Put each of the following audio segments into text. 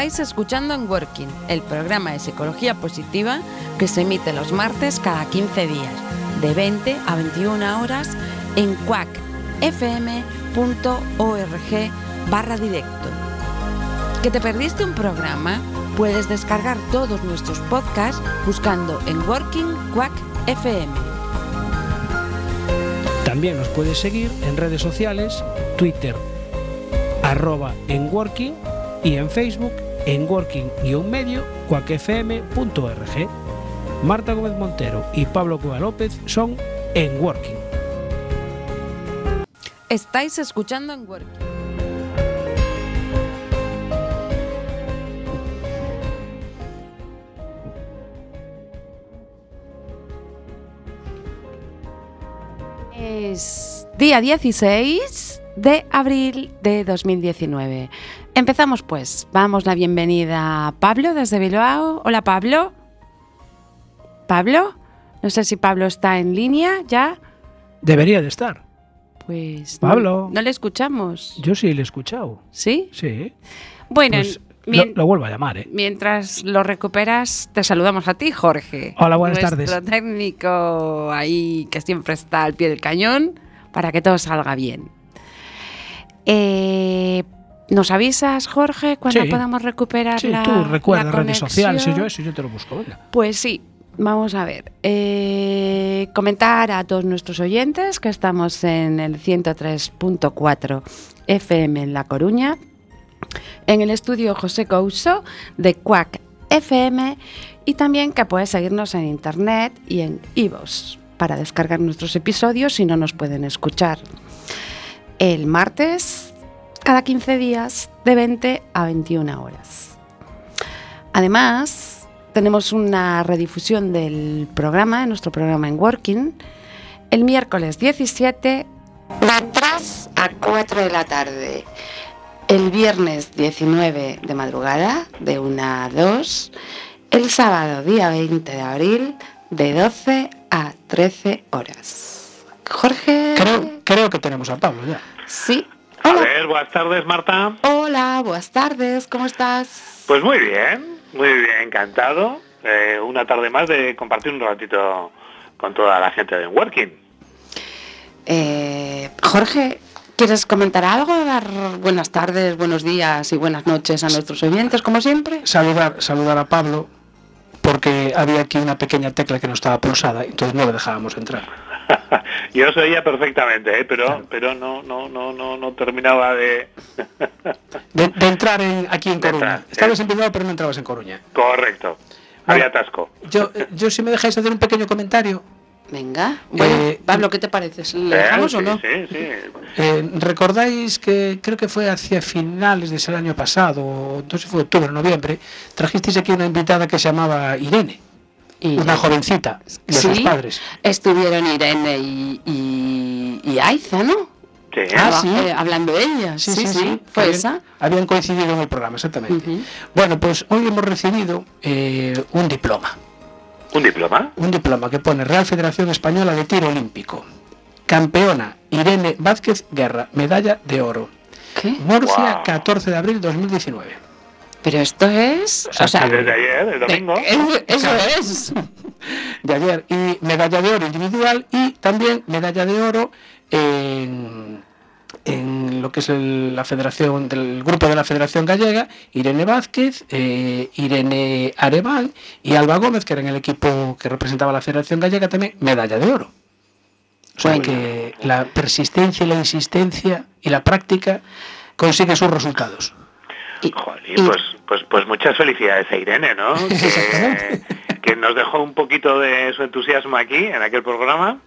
Estáis escuchando en Working, el programa de psicología positiva que se emite los martes cada 15 días, de 20 a 21 horas en cuacfm.org barra directo. ¿Que te perdiste un programa? Puedes descargar todos nuestros podcasts buscando en Working Quack FM. También nos puedes seguir en redes sociales, Twitter, arroba en Working y en Facebook en working-medio cuacfm.org. Marta Gómez Montero y Pablo Cueva López son en Working. Estáis escuchando en Working. Es día 16 de abril de 2019. Empezamos pues. Vamos la bienvenida a Pablo desde Bilbao. Hola Pablo. Pablo. No sé si Pablo está en línea ya. Debería de estar. Pues Pablo. No, no le escuchamos. Yo sí le he escuchado. ¿Sí? Sí. Bueno, Pues lo, lo vuelvo a llamar, ¿eh? mientras lo recuperas, te saludamos a ti, Jorge. Hola, buenas Nuestro tardes. técnico ahí que siempre está al pie del cañón para que todo salga bien. Eh, ¿Nos avisas, Jorge, cuando Sí. podamos recuperar Sí, la tú recuerdas la redes sociales y yo eso, yo te lo busco. Venga. Pues sí, vamos a ver. Eh, comentar a todos nuestros oyentes que estamos en el 103.4 FM en La Coruña, en el estudio José Couso de Quack FM y también que puedes seguirnos en internet y en iVoox para descargar nuestros episodios si no nos pueden escuchar. El martes, cada 15 días, de 20 a 21 horas. Además, tenemos una redifusión del programa, de nuestro programa en Working, el miércoles 17 de 3 a 4 de la tarde. El viernes 19 de madrugada, de 1 a 2. El sábado, día 20 de abril, de 12 a 13 horas. Jorge. Creo, creo que tenemos a Pablo ya. Sí. A Hola. ver, buenas tardes, Marta. Hola, buenas tardes, ¿cómo estás? Pues muy bien, muy bien, encantado. Eh, una tarde más de compartir un ratito con toda la gente de Working. Eh, Jorge, ¿quieres comentar algo? Dar buenas tardes, buenos días y buenas noches a nuestros oyentes, como siempre. Saludar, saludar a Pablo porque había aquí una pequeña tecla que no estaba pulsada, entonces no le dejábamos entrar. Yo se oía perfectamente, ¿eh? pero Claro. pero no no no no no terminaba de De, de entrar en- aquí en Coruña. entrar, Estabas eh. en Bilbao, pero no entrabas en Coruña. correcto. Bueno. Había atasco. Yo, eh, yo si me dejáis hacer un pequeño comentario, Venga, bueno, Eh, Pablo, ¿qué te parece? ¿Le Eh, dejamos sí, o no? sí, sí. eh, recordáis que creo que fue hacia finales de ese año pasado, o no sé si fue octubre o noviembre, trajisteis aquí una invitada que se llamaba Irene, Y- una jovencita de sus padres. Estuvieron Irene y, y, y Aiza, ¿no? Sí, Ah, sí. eh, hablando de ella. Sí, sí, fue Habían- esa. Habían coincidido en el programa, exactamente. Bueno, pues hoy hemos recibido eh, un diploma. ¿Un diploma? Un diploma que pone Real Federación Española de Tiro Olímpico. Campeona Irene Vázquez Guerra, medalla de oro. ¿Qué? Murcia, Wow. 14 de abril 2019. Pero esto es... O sea, Desde ayer, el domingo. eso es. De ayer. Y medalla de oro individual y también medalla de oro en, en lo que es el- la federación del grupo de la Federación Gallega, Irene Vázquez, eh, Irene Areval y Alba Gómez, que era en el equipo que representaba la Federación Gallega, también medalla de oro. O sea que la persistencia y la insistencia y la práctica consiguen sus resultados. Y, pues, pues, pues muchas felicidades a Irene, ¿no? que, que nos dejó un poquito de su entusiasmo aquí en aquel programa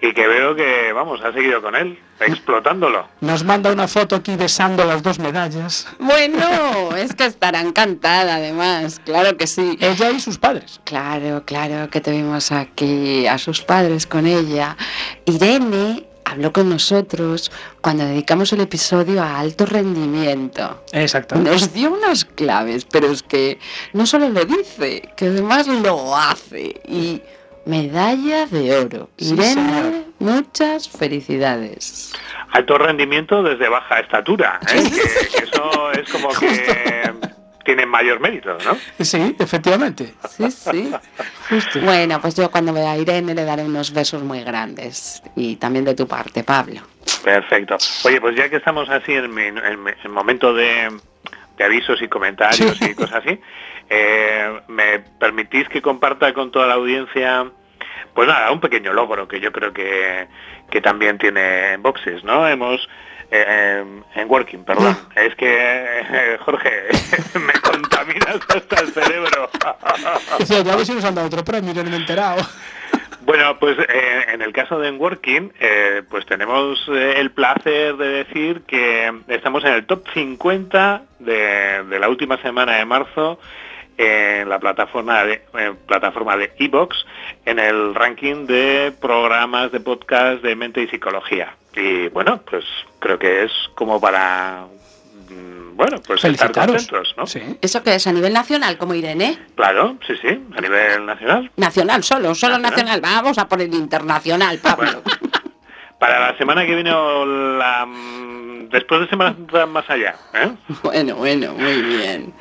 y que veo que, vamos, ha seguido con él, explotándolo. Nos manda una foto aquí besando las dos medallas. Bueno, es que estará encantada además, claro que sí. Ella y sus padres. Claro, claro que tuvimos aquí a sus padres con ella. Irene habló con nosotros cuando dedicamos el episodio a alto rendimiento. Exacto. Nos dio unas claves, pero es que no solo lo dice, que además lo hace. Y medalla de oro. Irene, muchas felicidades. Alto rendimiento desde baja estatura, ¿eh? que, eso es como que tiene mayor mérito, ¿no? Sí, efectivamente. Sí, sí. Bueno, pues yo cuando vea a Irene le daré unos besos muy grandes y también de tu parte, Pablo. Perfecto. Oye, pues ya que estamos así en, el momento de, de avisos y comentarios y cosas así, eh, ¿Me permitís que comparta con toda la audiencia, pues nada, un pequeño logro que yo creo que, que también tiene Boxes, ¿no? Hemos eh, en Working, perdón. Es que, eh, Jorge, me contaminas hasta el cerebro. ya ver si nos han dado otro premio, yo no me he enterado. Bueno, pues eh, en el caso de Working, eh, pues tenemos eh, el placer de decir que estamos en el top 50 de, de la última semana de marzo en la plataforma de plataforma de Evox en el ranking de programas de podcast de mente y psicología. Y bueno, pues creo que es como para mm, bueno, pues estar contentos, ¿no? ¿Eso que es a nivel nacional, como Irene? Claro, sí, sí, a nivel nacional. Nacional, solo, solo nacional. Vamos a poner internacional, Pablo. Para la semana que viene o la mm, después de semana más allá. ¿eh? Bueno, bueno, muy bien.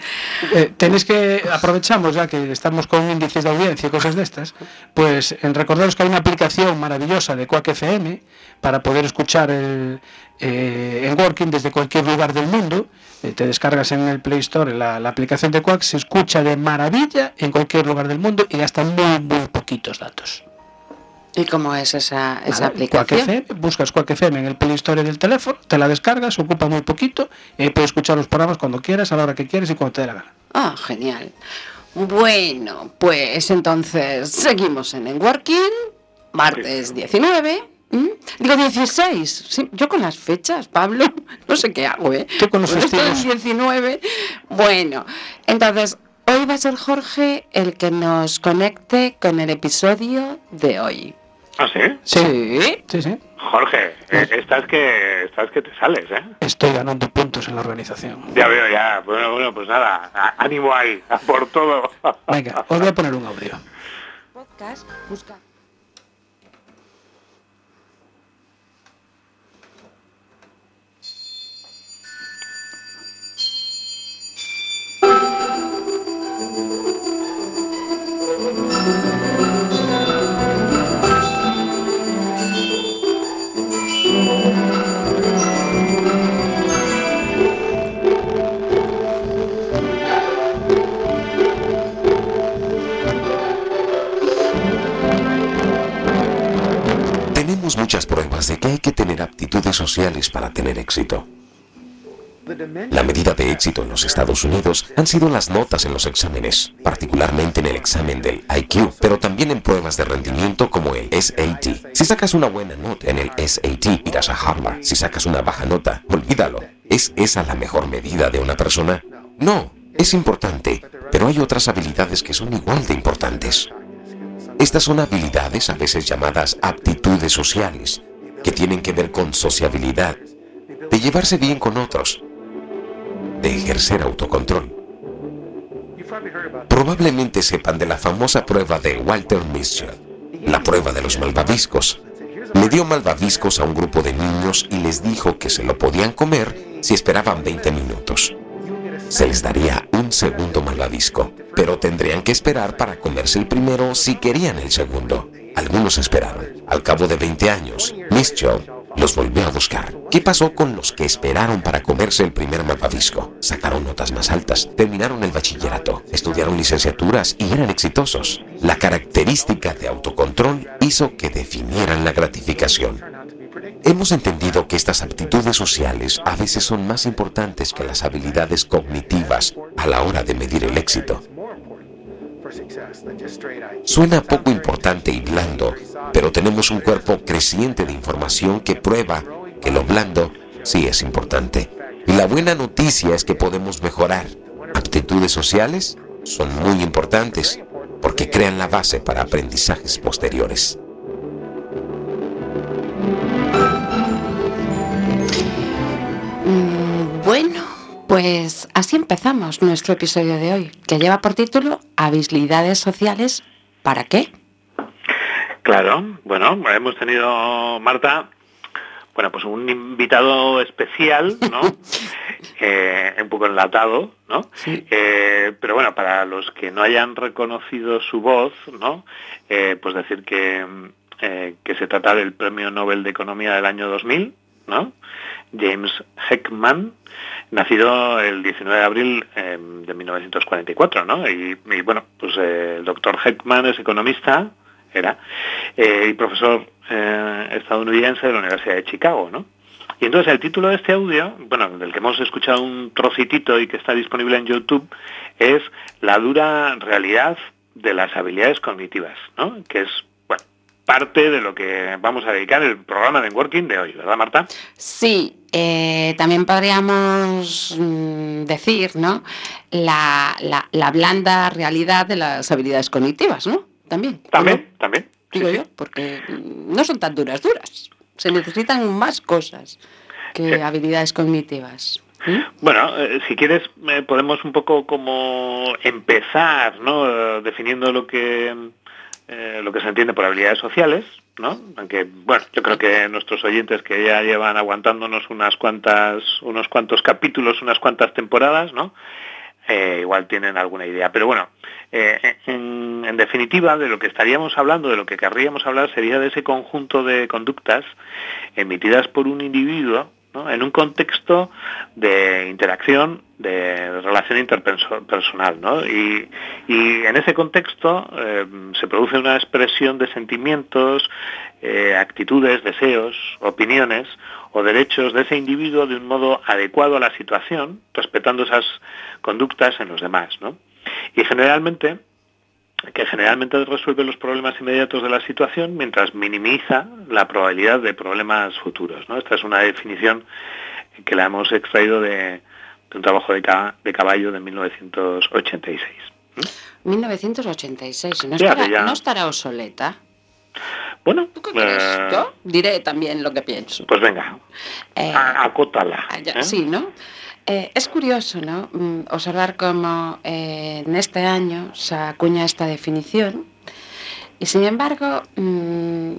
Eh, tenéis que, aprovechamos ya que estamos con índices de audiencia y cosas de estas, pues en recordaros que hay una aplicación maravillosa de Quack FM para poder escuchar el, eh, en Working desde cualquier lugar del mundo. Eh, te descargas en el Play Store la, aplicación de Quack, se escucha de maravilla en cualquier lugar del mundo y gasta muy, muy poquitos datos. ¿Y cómo es esa, esa aplicación? buscas Quack FM en el Play Store del teléfono, te la descargas, ocupa muy poquito y puedes escuchar los programas cuando quieras, a la hora que quieras y cuando te dé la gana. Ah, genial. Bueno, pues entonces seguimos en el Working, martes 19 ¿Mm? Digo 16. yo con las fechas, Pablo, no sé qué hago, ¿eh? con los 19. Bueno, entonces, hoy va a ser Jorge el que nos conecte con el episodio de hoy. ¿Ah, sí? Sí. Sí, sí. Jorge, eh, estás que estás que te sales, ¿eh? Estoy ganando puntos en la organización. Ya veo, ya. Bueno, bueno, pues nada, ánimo ahí, por todo. Venga, os voy a poner un audio. Podcast, busca. De que hay que tener aptitudes sociales para tener éxito. La medida de éxito en los Estados Unidos han sido las notas en los exámenes, particularmente en el examen del IQ, pero también en pruebas de rendimiento como el SAT. Si sacas una buena nota en el SAT, irás a Harvard. Si sacas una baja nota, olvídalo. ¿Es esa la mejor medida de una persona? No, es importante, pero hay otras habilidades que son igual de importantes. Estas son habilidades a veces llamadas aptitudes sociales, que tienen que ver con sociabilidad, de llevarse bien con otros, de ejercer autocontrol. Probablemente sepan de la famosa prueba de Walter Mischel, la prueba de los malvaviscos. Le dio malvaviscos a un grupo de niños y les dijo que se lo podían comer si esperaban 20 minutos. Se les daría un segundo malvavisco, pero tendrían que esperar para comerse el primero si querían el segundo. Algunos esperaron. Al cabo de 20 años, Mischel los volvió a buscar. ¿Qué pasó con los que esperaron para comerse el primer malvavisco? Sacaron notas más altas, terminaron el bachillerato, estudiaron licenciaturas y eran exitosos. La característica de autocontrol hizo que definieran la gratificación. Hemos entendido que estas aptitudes sociales a veces son más importantes que las habilidades cognitivas a la hora de medir el éxito. Suena poco importante y blando, pero tenemos un cuerpo creciente de información que prueba que lo blando sí es importante. Y la buena noticia es que podemos mejorar. Aptitudes sociales son muy importantes porque crean la base para aprendizajes posteriores. Mm, bueno, pues así empezamos nuestro episodio de hoy, que lleva por título Habilidades sociales, ¿para qué? Claro, bueno, hemos tenido, Marta, bueno, pues un invitado especial, ¿no? Eh, un poco enlatado, ¿no? Eh, pero bueno, para los que no hayan reconocido su voz, ¿no? Eh, pues decir que, que se trata del Premio Nobel de Economía del año 2000, ¿no? James Heckman, nacido el 19 de abril de 1944, ¿no? Y, y bueno, pues el doctor Heckman es economista, era, y profesor eh, estadounidense de la Universidad de Chicago, ¿no? Y entonces el título de este audio, bueno, del que hemos escuchado un trocitito y que está disponible en YouTube, es La dura realidad de las habilidades cognitivas, ¿no? Que es parte de lo que vamos a dedicar el programa de Working de hoy, ¿verdad, Marta? Sí, eh, también podríamos mm, decir, ¿no? La, la, blanda realidad de las habilidades cognitivas, ¿no? También. También, también digo yo, porque no son tan duras, duras. Se necesitan más cosas que habilidades cognitivas. Bueno, eh, si quieres eh, podemos un poco como empezar, ¿no? definiendo lo que eh, lo que se entiende por habilidades sociales, ¿no? Aunque bueno, yo creo que nuestros oyentes que ya llevan aguantándonos unas cuantas, unos cuantos capítulos, unas cuantas temporadas, ¿no? igual tienen alguna idea. Pero bueno, eh, en, definitiva, de lo que estaríamos hablando, de lo que querríamos hablar, sería de ese conjunto de conductas emitidas por un individuo en un contexto de interacción, de relación interpersonal. Y, en ese contexto eh, se produce una expresión de sentimientos, eh, actitudes, deseos, opiniones o derechos de ese individuo de un modo adecuado a la situación, respetando esas conductas en los demás. Y generalmente, que generalmente resuelve los problemas inmediatos de la situación mientras minimiza la probabilidad de problemas futuros. ¿no? Esta es una definición que la hemos extraído de, un trabajo de, de, caballo de 1986. 1986, ¿no estará, ¿no estará obsoleta? Bueno, eh, Yo diré también lo que pienso. Pues venga, eh, acótala. Ah, ¿eh? Sí, ¿no? Eh, es curioso ¿no? Mm, observar cómo eh, en este año se acuña esta definición y sin embargo mm,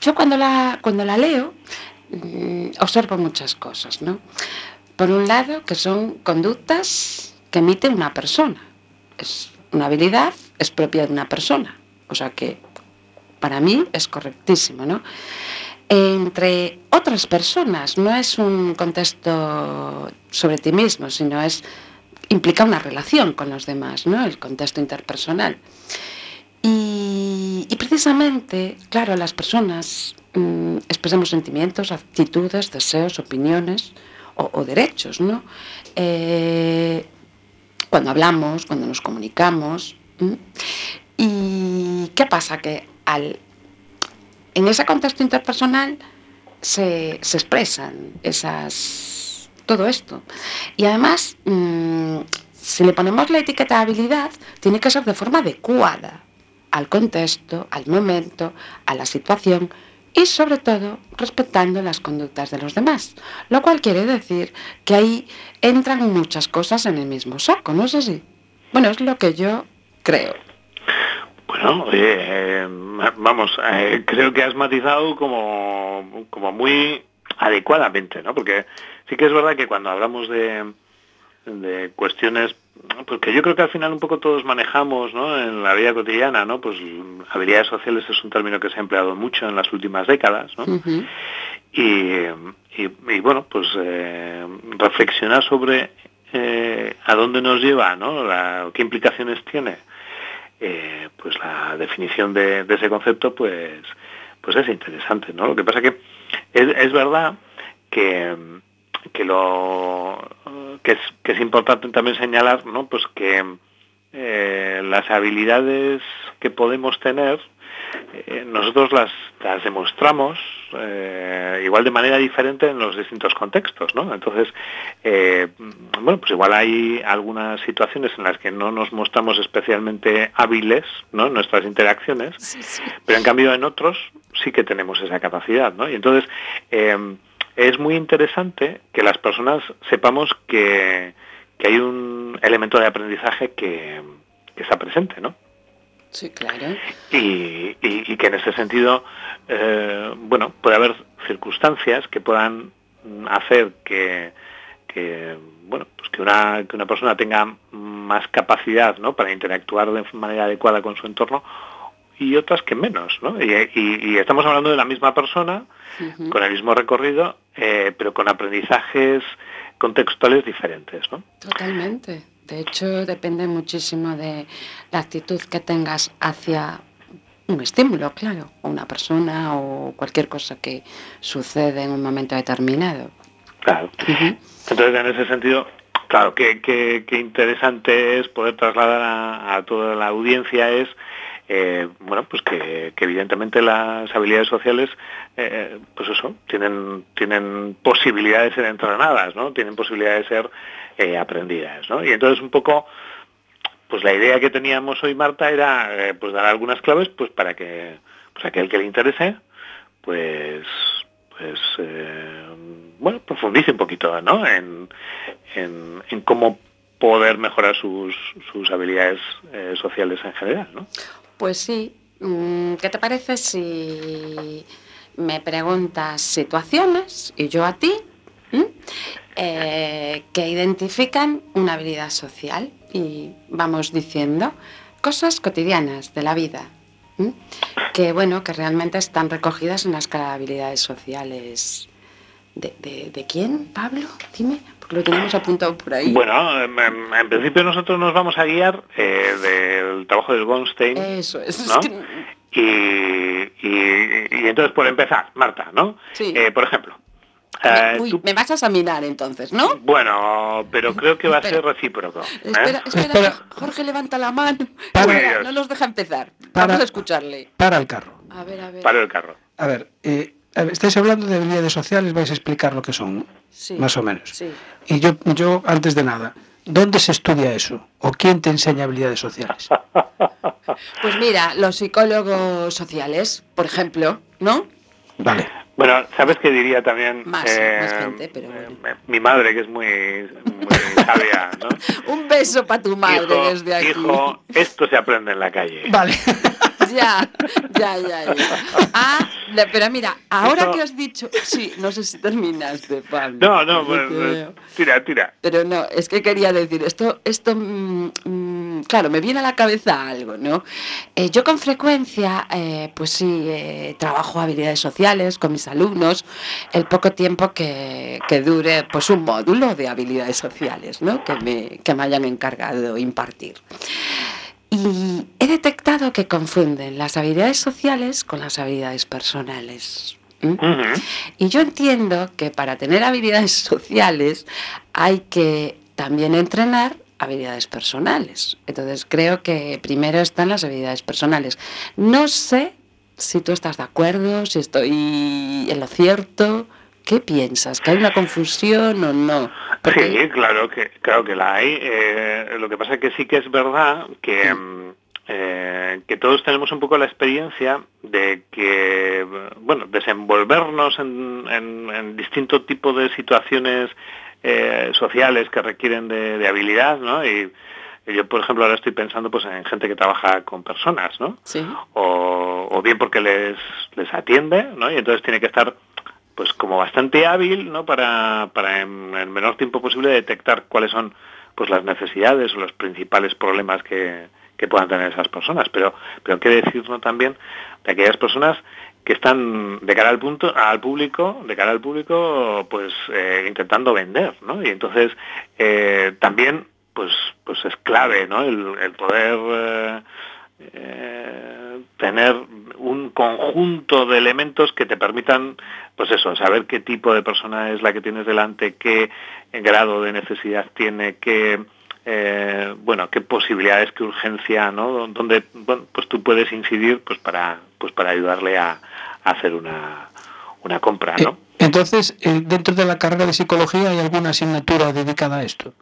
yo cuando la, cuando la leo mm, observo muchas cosas. ¿no? Por un lado que son conductas que emite una persona, es una habilidad, es propia de una persona, o sea que para mí es correctísimo. ¿no? Entre otras personas. No es un contexto sobre ti mismo, sino es implica una relación con los demás, ¿no? El contexto interpersonal. Y, precisamente, claro, las personas mm, expresamos sentimientos, actitudes, deseos, opiniones o, derechos, ¿no? Eh, cuando hablamos, cuando nos comunicamos. ¿Y qué pasa? Que al en ese contexto interpersonal se, expresan esas, todo esto. Y además, mm, si le ponemos la etiqueta de habilidad, tiene que ser de forma adecuada al contexto, al momento, a la situación y sobre todo respetando las conductas de los demás. Lo cual quiere decir que ahí entran muchas cosas en el mismo saco, ¿no es así? Bueno, es lo que yo creo. Bueno, eh, vamos, eh, creo que has matizado como, como muy adecuadamente, ¿no? Porque sí que es verdad que cuando hablamos de, de cuestiones, porque yo creo que al final un poco todos manejamos, ¿no? En la vida cotidiana, ¿no? Pues habilidades sociales es un término que se ha empleado mucho en las últimas décadas, ¿no? y, y, bueno, pues eh, reflexionar sobre a dónde nos lleva, ¿no? qué implicaciones tiene eh, pues la definición de, ese concepto pues pues es interesante, ¿no? Lo que pasa que es, verdad que, que lo que es, que es importante también señalar, ¿no? Pues que eh, las habilidades que podemos tener eh, nosotros las, las demostramos eh, igual de manera diferente en los distintos contextos, ¿no? Entonces, eh, bueno, pues igual hay algunas situaciones en las que no nos mostramos especialmente hábiles, ¿no? En nuestras interacciones, pero en cambio en otros sí que tenemos esa capacidad, ¿no? Y entonces es muy interesante que las personas sepamos que, que hay un elemento de aprendizaje que, que está presente, ¿no? Sí, claro. Y, que en ese sentido, eh, bueno, puede haber circunstancias que puedan hacer que, bueno, pues que una, que una persona tenga más capacidad ¿no? para interactuar de manera adecuada con su entorno y otras que menos, ¿no? Y, estamos hablando de la misma persona, con el mismo recorrido, eh, pero con aprendizajes contextuales diferentes, ¿no? Totalmente. De hecho, depende muchísimo de la actitud que tengas hacia un estímulo, claro, o una persona o cualquier cosa que sucede en un momento determinado. Claro. Entonces, en ese sentido, claro, qué, interesante es poder trasladar a, toda la audiencia es eh, bueno, pues que, evidentemente las habilidades sociales, eh, pues eso, tienen, tienen posibilidad de ser entrenadas, ¿no? Tienen posibilidad de ser eh, aprendidas, ¿no? Y entonces un poco, pues la idea que teníamos hoy, Marta, era pues dar algunas claves pues para que pues aquel que le interese, pues pues bueno, profundice un poquito ¿no? en, en, cómo poder mejorar sus, sus habilidades sociales en general. ¿no? Pues sí. Mm, ¿Qué te parece si me preguntas situaciones y yo a ti? Eh, que identifican una habilidad social y vamos diciendo cosas cotidianas de la vida que bueno que realmente están recogidas en las habilidades sociales de, quién Pablo dime lo tenemos apuntado por ahí bueno en, principio nosotros nos vamos a guiar eh, del trabajo del Gonstein eso es, y, y, entonces por empezar Marta no sí. Eh, por ejemplo eh, me vas a examinar entonces, ¿no? Bueno, pero creo que va a ser recíproco. ¿eh? Espera, espera, Jorge levanta la mano. Para, no nos deja empezar. Vamos a escucharle. Para el carro. A ver, a ver. Para el carro. A ver, eh, estáis hablando de habilidades sociales, vais a explicar lo que son, sí, más o menos. Sí. Y yo, yo, antes de nada, ¿dónde se estudia eso? ¿O quién te enseña habilidades sociales? Pues mira, los psicólogos sociales, por ejemplo, ¿no? Vale. Bueno, ¿sabes qué diría también? Más, eh, gente, pero eh, Mi madre, que es muy, muy sabia, ¿no? Un beso para tu madre desde aquí. Hijo, esto se aprende en la calle. Vale. ya, ya, ya, ya. Ah, pero mira, ahora que has dicho, sí, no sé si terminaste, Pablo. No, no, pues, tira, tira. Pero no, es que quería decir, esto, esto, mm, mm, claro, me viene a la cabeza algo, ¿no? Eh, yo con frecuencia, eh, pues sí, eh, trabajo habilidades sociales con mis alumnos, el poco tiempo que, que, dure, pues un módulo de habilidades sociales, ¿no? Que me, que me hayan encargado impartir. Y he detectado que confunden las habilidades sociales con las habilidades personales. Y yo entiendo que para tener habilidades sociales hay que también entrenar habilidades personales. Entonces creo que primero están las habilidades personales. No sé si tú estás de acuerdo, si estoy en lo cierto. ¿Qué piensas? ¿Que hay una confusión o no? Sí, claro que, claro que la hay. Eh, lo que pasa es que sí que es verdad que, mm, eh, que todos tenemos un poco la experiencia de que, bueno, desenvolvernos en, en, distintos tipos de situaciones eh, sociales que requieren de, habilidad, ¿no? Y, yo, por ejemplo, ahora estoy pensando pues en gente que trabaja con personas, ¿no? Sí. O, o bien porque les, les atiende, ¿no? Y entonces tiene que estar pues como bastante hábil ¿no? para, para en el menor tiempo posible detectar cuáles son pues las necesidades o los principales problemas que, que puedan tener esas personas. Pero, pero qué decirnos también de aquellas personas que están de cara al punto al público de cara al público pues eh, intentando vender ¿no? y entonces eh, también pues pues es clave ¿no? el, poder eh, tener un conjunto de elementos que te permitan, pues eso, saber qué tipo de persona es la que tienes delante, qué grado de necesidad tiene, qué eh, bueno, qué posibilidades, qué urgencia, ¿no? Donde bueno, pues tú puedes incidir pues para pues para ayudarle a, hacer una, una compra, ¿no? Entonces, dentro de la carrera de psicología hay alguna asignatura dedicada a esto.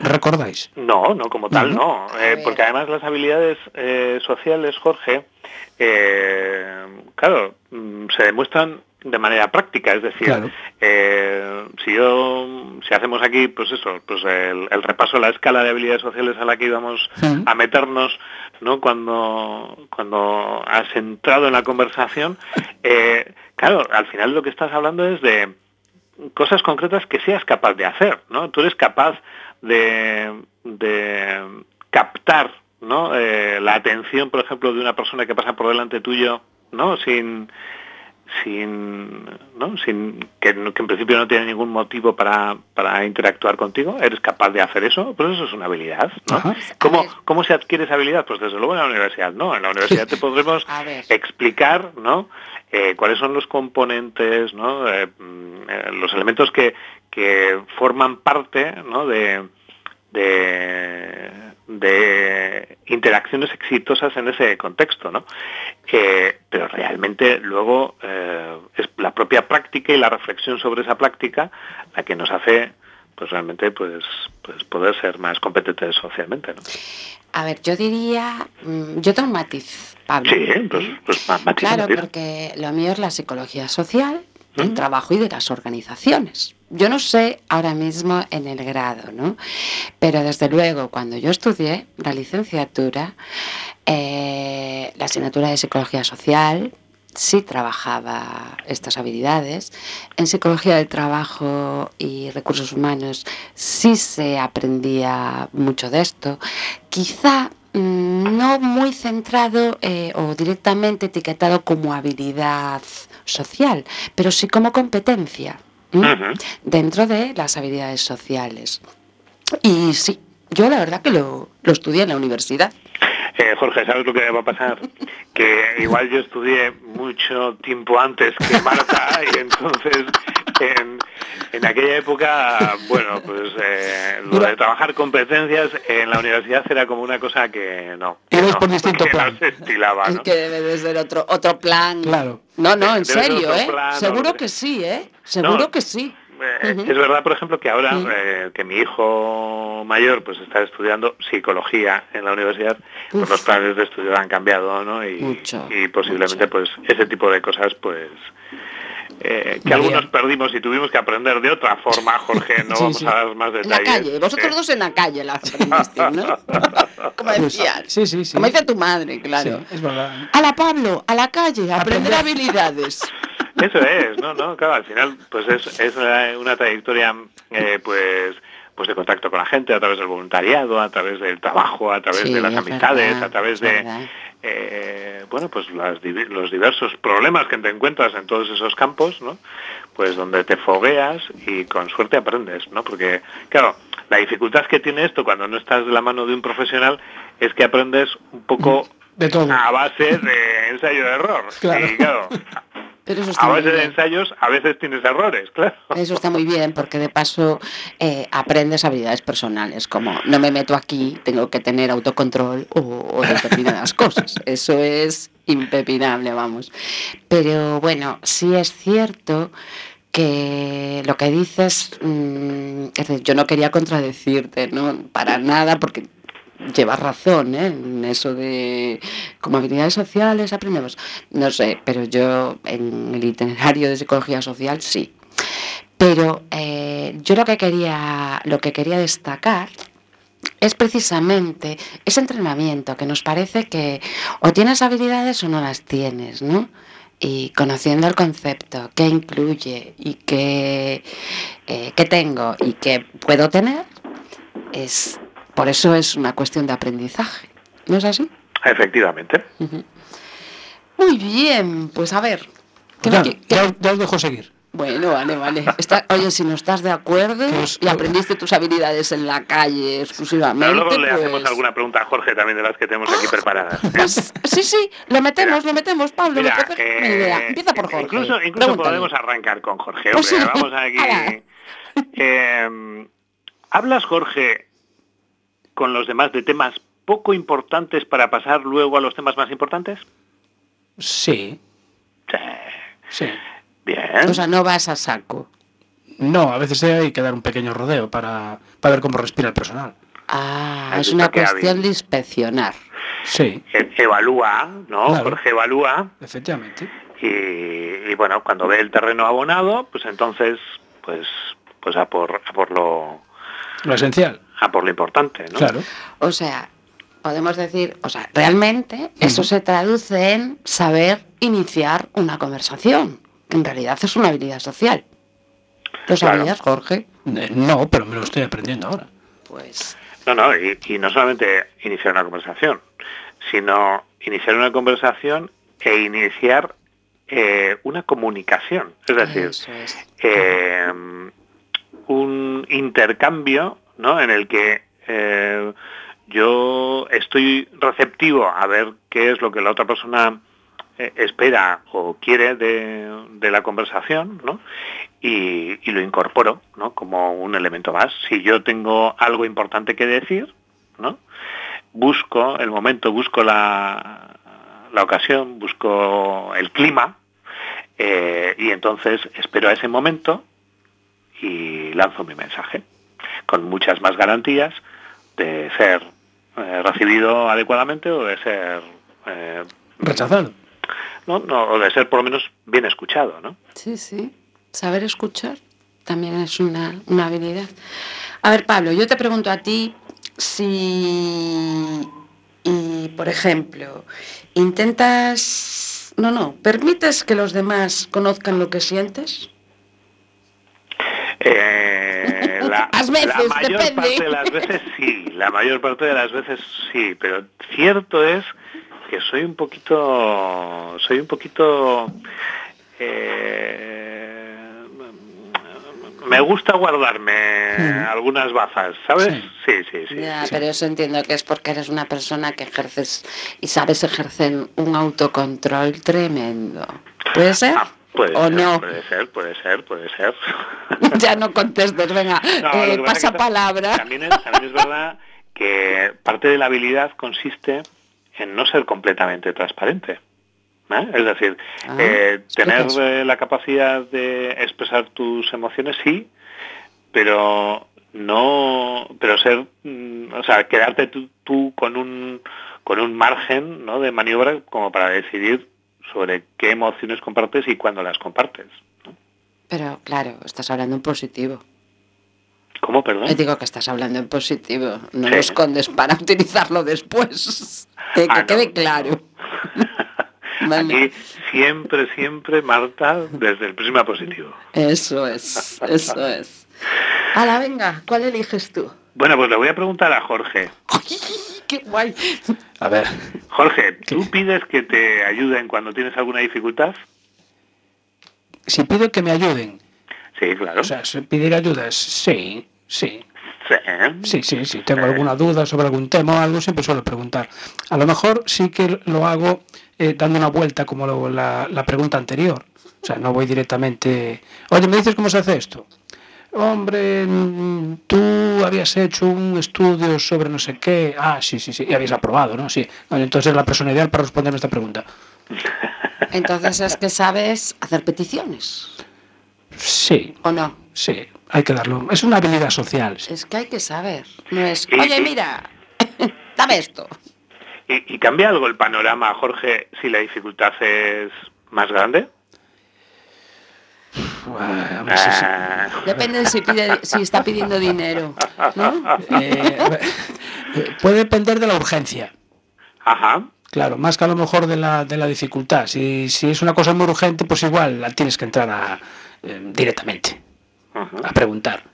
¿Recordáis? No, no, como tal, no. Eh, porque además las habilidades eh, sociales, Jorge, eh, claro, mm, se demuestran de manera práctica, es decir, si yo, si hacemos aquí, pues eso, pues el, repaso de la escala de habilidades sociales a la que íbamos a meternos, ¿no? Cuando, cuando has entrado en la conversación, claro, al final lo que estás hablando es de cosas concretas que seas capaz de hacer, ¿no? Tú eres capaz de, captar ¿no? Eh, la atención, por ejemplo, de una persona que pasa por delante tuyo, ¿no? Sin, sin, ¿no? sin que, en principio no tiene ningún motivo para, para, interactuar contigo, eres capaz de hacer eso, pues eso es una habilidad. ¿no? ¿Cómo, ¿Cómo, se adquiere esa habilidad? Pues desde luego en la universidad, ¿no? En la universidad te podremos explicar ¿no? Eh, cuáles son los componentes, ¿no? Eh, mm, los elementos que, que forman parte ¿no? de, de, interacciones exitosas en ese contexto, ¿no? pero realmente luego eh, es la propia práctica y la reflexión sobre esa práctica la que nos hace pues realmente pues, pues poder ser más competentes socialmente. ¿no? A ver, yo diría, mm, yo tengo un matiz, Pablo. Sí, pues, pues matiz, Claro, porque lo mío es la psicología social, del trabajo y de las organizaciones. Yo no sé ahora mismo en el grado, ¿no? Pero desde luego, cuando yo estudié la licenciatura, eh, la asignatura de psicología social sí trabajaba estas habilidades. En psicología del trabajo y recursos humanos sí se aprendía mucho de esto. Quizá mm, no muy centrado eh, o directamente etiquetado como habilidad social, pero sí como competencia dentro de las habilidades sociales. Y sí, yo la verdad que lo, lo estudié en la universidad. Eh, Jorge, ¿sabes lo que va a pasar? Que igual yo estudié mucho tiempo antes que Marta y entonces en, en aquella época, bueno, pues eh, lo de trabajar competencias en la universidad era como una cosa que no. Que no, por distinto plan. se estilaba, ¿no? Que debe de ser otro, otro plan. Claro. No, no, en serio, ¿eh? Seguro que sí, ¿eh? Seguro que sí. Eh, es verdad, por ejemplo, que ahora eh, que mi hijo mayor pues está estudiando psicología en la universidad, pues los planes de estudio han cambiado, ¿no? Y, y posiblemente pues ese tipo de cosas pues eh, que algunos perdimos y tuvimos que aprender de otra forma, Jorge, no vamos a dar más detalles. En la calle, vosotros dos en la calle la aprendisteis, ¿no? Como decías. Sí, sí, sí. Como dice tu madre, claro. es verdad. A la Pablo, a la calle, a aprender habilidades. Eso es, no, no, claro, al final pues es, es una, trayectoria eh, pues pues de contacto con la gente a través del voluntariado, a través del trabajo, a través de las amistades, a través de eh, bueno pues las, los diversos problemas que te encuentras en todos esos campos, ¿no? Pues donde te fogueas y con suerte aprendes, ¿no? Porque claro, la dificultad que tiene esto cuando no estás de la mano de un profesional es que aprendes un poco de todo. a base de ensayo de error. Claro. Y claro, a base de ensayos a veces tienes errores, claro. Eso está muy bien porque de paso eh, aprendes habilidades personales, como no me meto aquí, tengo que tener autocontrol o, determinadas cosas. Eso es impepinable, vamos. Pero bueno, sí es cierto que lo que dices, mm, yo no quería contradecirte, ¿no? Para nada, porque llevas razón ¿eh? en eso de como habilidades sociales aprendemos. No sé, pero yo en el itinerario de psicología social sí. Pero eh, yo lo que quería, lo que quería destacar es precisamente ese entrenamiento que nos parece que o tienes habilidades o no las tienes, ¿no? Y conociendo el concepto, qué incluye y qué, eh, qué tengo y qué puedo tener, es por eso es una cuestión de aprendizaje, ¿no es así? Efectivamente. Muy bien, pues a ver. ya, os dejo seguir. Bueno, vale, vale. Está- oye, si no estás de acuerdo Pues, y aprendiste tus habilidades en la calle exclusivamente, Pero luego le pues- hacemos alguna pregunta a Jorge también de las que tenemos aquí preparadas. ¿eh? Pues, sí, sí, lo metemos, lo metemos, Pablo. Mira, me parece eh, buena idea. Empieza por Jorge. Incluso, incluso podemos arrancar con Jorge. Pues hombre, sí. vamos aquí. Eh, ¿Hablas, Jorge, con los demás de temas poco importantes para pasar luego a los temas más importantes? Sí, Sí. sí. Bien. O sea, no vas a saco. No, a veces hay que dar un pequeño rodeo para, para ver cómo respira el personal. Ah, es una cuestión hábil. de inspeccionar. Sí, E- Evalúa, ¿no? Claro. Jorge evalúa efectivamente. y, y, bueno, cuando ve el terreno abonado, pues entonces, pues, pues a por, a por lo, Lo esencial, a por lo importante, ¿no? claro. O sea, podemos decir, o sea, realmente eso se traduce en saber iniciar una conversación. En realidad es una habilidad social. ¿Lo Claro. sabías, Jorge? Eh, No, pero me lo estoy aprendiendo ahora. Pues No, no, y, y no solamente iniciar una conversación, sino iniciar una conversación e iniciar eh, una comunicación. Es decir, es. eh, un intercambio ¿no? en el que eh, yo estoy receptivo a ver qué es lo que la otra persona eh, espera o quiere de, de la conversación ¿no? y, y lo incorporo ¿no? como un elemento más. Si yo tengo algo importante que decir, ¿no? busco el momento, busco la, la ocasión, busco el clima eh, y entonces espero a ese momento y lanzo mi mensaje con muchas más garantías de ser eh, recibido adecuadamente o de ser eh, Rechazado. no, no, o de ser por lo menos bien escuchado, ¿no? Sí, sí. Saber escuchar también es una, una habilidad. A ver, Pablo, yo te pregunto a ti si, y, por ejemplo, intentas, no, no, permites que los demás conozcan lo que sientes. Eh, la, A veces, la mayor depende. parte de las veces sí, la mayor parte de las veces sí, pero cierto es que soy un poquito, soy un poquito, eh, me gusta guardarme algunas bazas, ¿sabes? Sí, sí, sí. Ya, sí. pero eso entiendo que es porque eres una persona que ejerces y sabes ejercer un autocontrol tremendo. ¿Puede ser? Ah, puede ¿O ser, no? puede ser, puede ser, puede ser. ya no contestes, venga, No, eh, pasa que palabra. También es, también es verdad que parte de la habilidad consiste en no ser completamente transparente. ¿eh? Es decir, Ah, eh, tener eh, la capacidad de expresar tus emociones, sí, pero no, pero ser, mm, o sea, quedarte tú, tú con un con un margen ¿no? de maniobra como para decidir sobre qué emociones compartes y cuándo las compartes. ¿no? Pero claro, estás hablando en positivo. ¿Cómo, perdón? Te digo que estás hablando en positivo. No Sí. lo escondes para utilizarlo después. Que Ah, no, quede claro. Aquí siempre, siempre, Marta, desde el prisma positivo. Eso es, eso es. Hala, venga, ¿cuál eliges tú? Bueno, pues le voy a preguntar a Jorge. ¡Qué guay! A ver, Jorge, ¿tú pides que te ayuden cuando tienes alguna dificultad? si pido que me ayuden, Sí, claro. o sea, si pedir ayuda, es- sí, sí. Sí. Sí, sí, sí. Tengo alguna duda sobre algún tema o algo, siempre suelo preguntar. A lo mejor sí que lo hago eh, dando una vuelta como lo- la, la pregunta anterior. O sea, no voy directamente. Oye, ¿me dices cómo se hace esto? Hombre, tú habías hecho un estudio sobre no sé qué. Ah, sí, sí, sí. Y habías aprobado, ¿no? Sí. Bueno, entonces es la persona ideal para responderme esta pregunta. Entonces es que sabes hacer peticiones, Sí, ¿o no? sí. Hay que darlo. Es una habilidad social. sí. Es que hay que saber. No es, oye, mira, dame esto. ¿Y, y cambia algo el panorama, Jorge, si la dificultad es más grande? Ah. Ah, Depende de si, pide, si está pidiendo dinero. ¿no? Eh, puede depender de la urgencia. Ajá. Claro, más que a lo mejor de la, de la dificultad. Si, si es una cosa muy urgente, pues igual la tienes que entrar a, eh, directamente Ajá. a preguntar.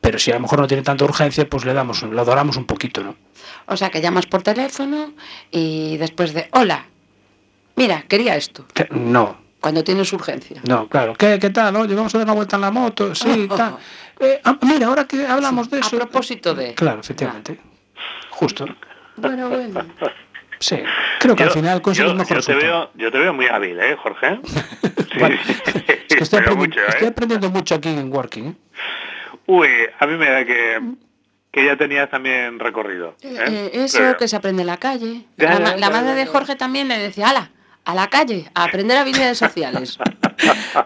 Pero si a lo mejor no tiene tanta urgencia, pues le damos, lo doramos un poquito, ¿no? O sea, que llamas por teléfono y después de, hola, mira, quería esto. No, Cuando tienes urgencia. No, claro. ¿Qué, qué tal? Oye, vamos a dar una vuelta en la moto. Sí, tal. Eh, ah, mira, ahora que hablamos de A eso. propósito de. Claro, efectivamente. Justo. Bueno, bueno. Sí. Creo que al Yo- final consigues yo, mejor yo te veo, yo te veo muy hábil, ¿eh, Jorge? Sí, Bueno, sí, Es que estoy pero aprendiendo, mucho, ¿eh? estoy aprendiendo mucho aquí en Working. ¿eh? Uy, a mí me da que, que ya tenías también recorrido. ¿eh? Eh, eso Pero- que se aprende en la calle. Ya, la, ya, ya, madre ya, de ya. Jorge también le decía, ala, a la calle, a aprender habilidades sociales.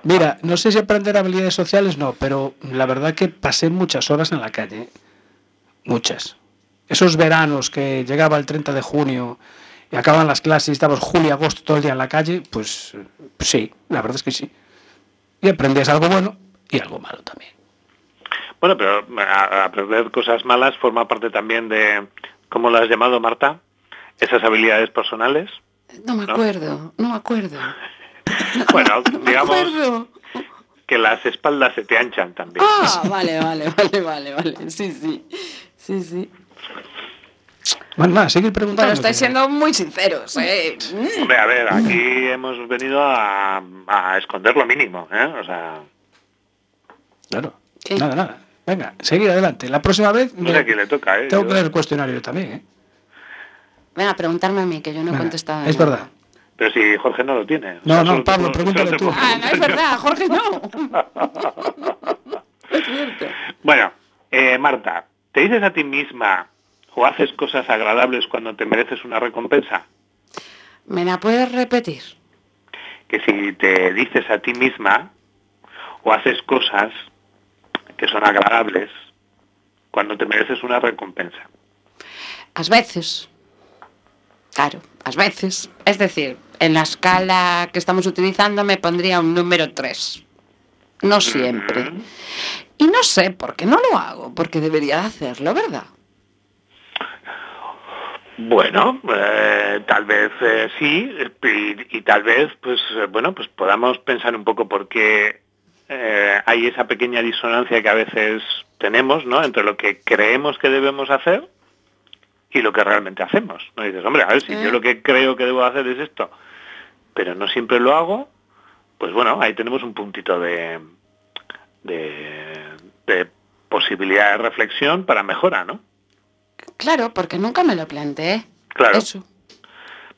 Mira, no sé si aprender habilidades sociales no, pero la verdad que pasé muchas horas en la calle. Muchas. Esos veranos que llegaba el 30 de junio y acaban las clases y estábamos julio y agosto todo el día en la calle, pues eh, sí, la verdad es que sí. Y aprendías algo bueno y algo malo también. Bueno, pero aprender cosas malas forma parte también de, ¿cómo lo has llamado, Marta? Esas habilidades personales. No me acuerdo, no me acuerdo. Bueno, No digamos acuerdo. que las espaldas se te anchan también. Ah, vale, vale, vale, vale, vale. Sí, sí. Sí, sí. Bueno, nada, seguir preguntando. Pero estáis siendo muy sinceros, ¿eh? Hombre, a ver, aquí hemos venido a, a esconder lo mínimo, ¿eh? O sea, Claro. ¿Qué? Nada, nada. Venga, seguir adelante. La próxima vez no sé a quién le toca, ¿eh? tengo Yo- que leer el cuestionario también. ¿eh? Venga, preguntarme a mí, que yo no he contestado. es nada. verdad. Pero si Jorge no lo tiene. O No, sea, no, Pablo, pregúntale tú. Ah, no es verdad, Jorge no. Es cierto. Bueno, eh, Marta, ¿te dices a ti misma o haces cosas agradables cuando te mereces una recompensa? ¿Me la puedes repetir? Que si te dices a ti misma o haces cosas que son agradables cuando te mereces una recompensa. A veces. Claro, a veces. Es decir, en la escala que estamos utilizando me pondría un número 3. No siempre. Y no sé por qué no lo hago, porque debería de hacerlo, ¿verdad? Bueno, eh, tal vez eh, sí, y, y tal vez, pues eh, bueno, pues podamos pensar un poco por qué eh, hay esa pequeña disonancia que a veces tenemos, ¿no? Entre lo que creemos que debemos hacer y lo que realmente hacemos. No dices, hombre, a ver, si ¿Eh? yo lo que creo que debo hacer es esto, pero no siempre lo hago, pues bueno, ahí tenemos un puntito de, de, de posibilidad de reflexión para mejora, ¿no? Claro, porque nunca me lo planteé. Claro. Eso.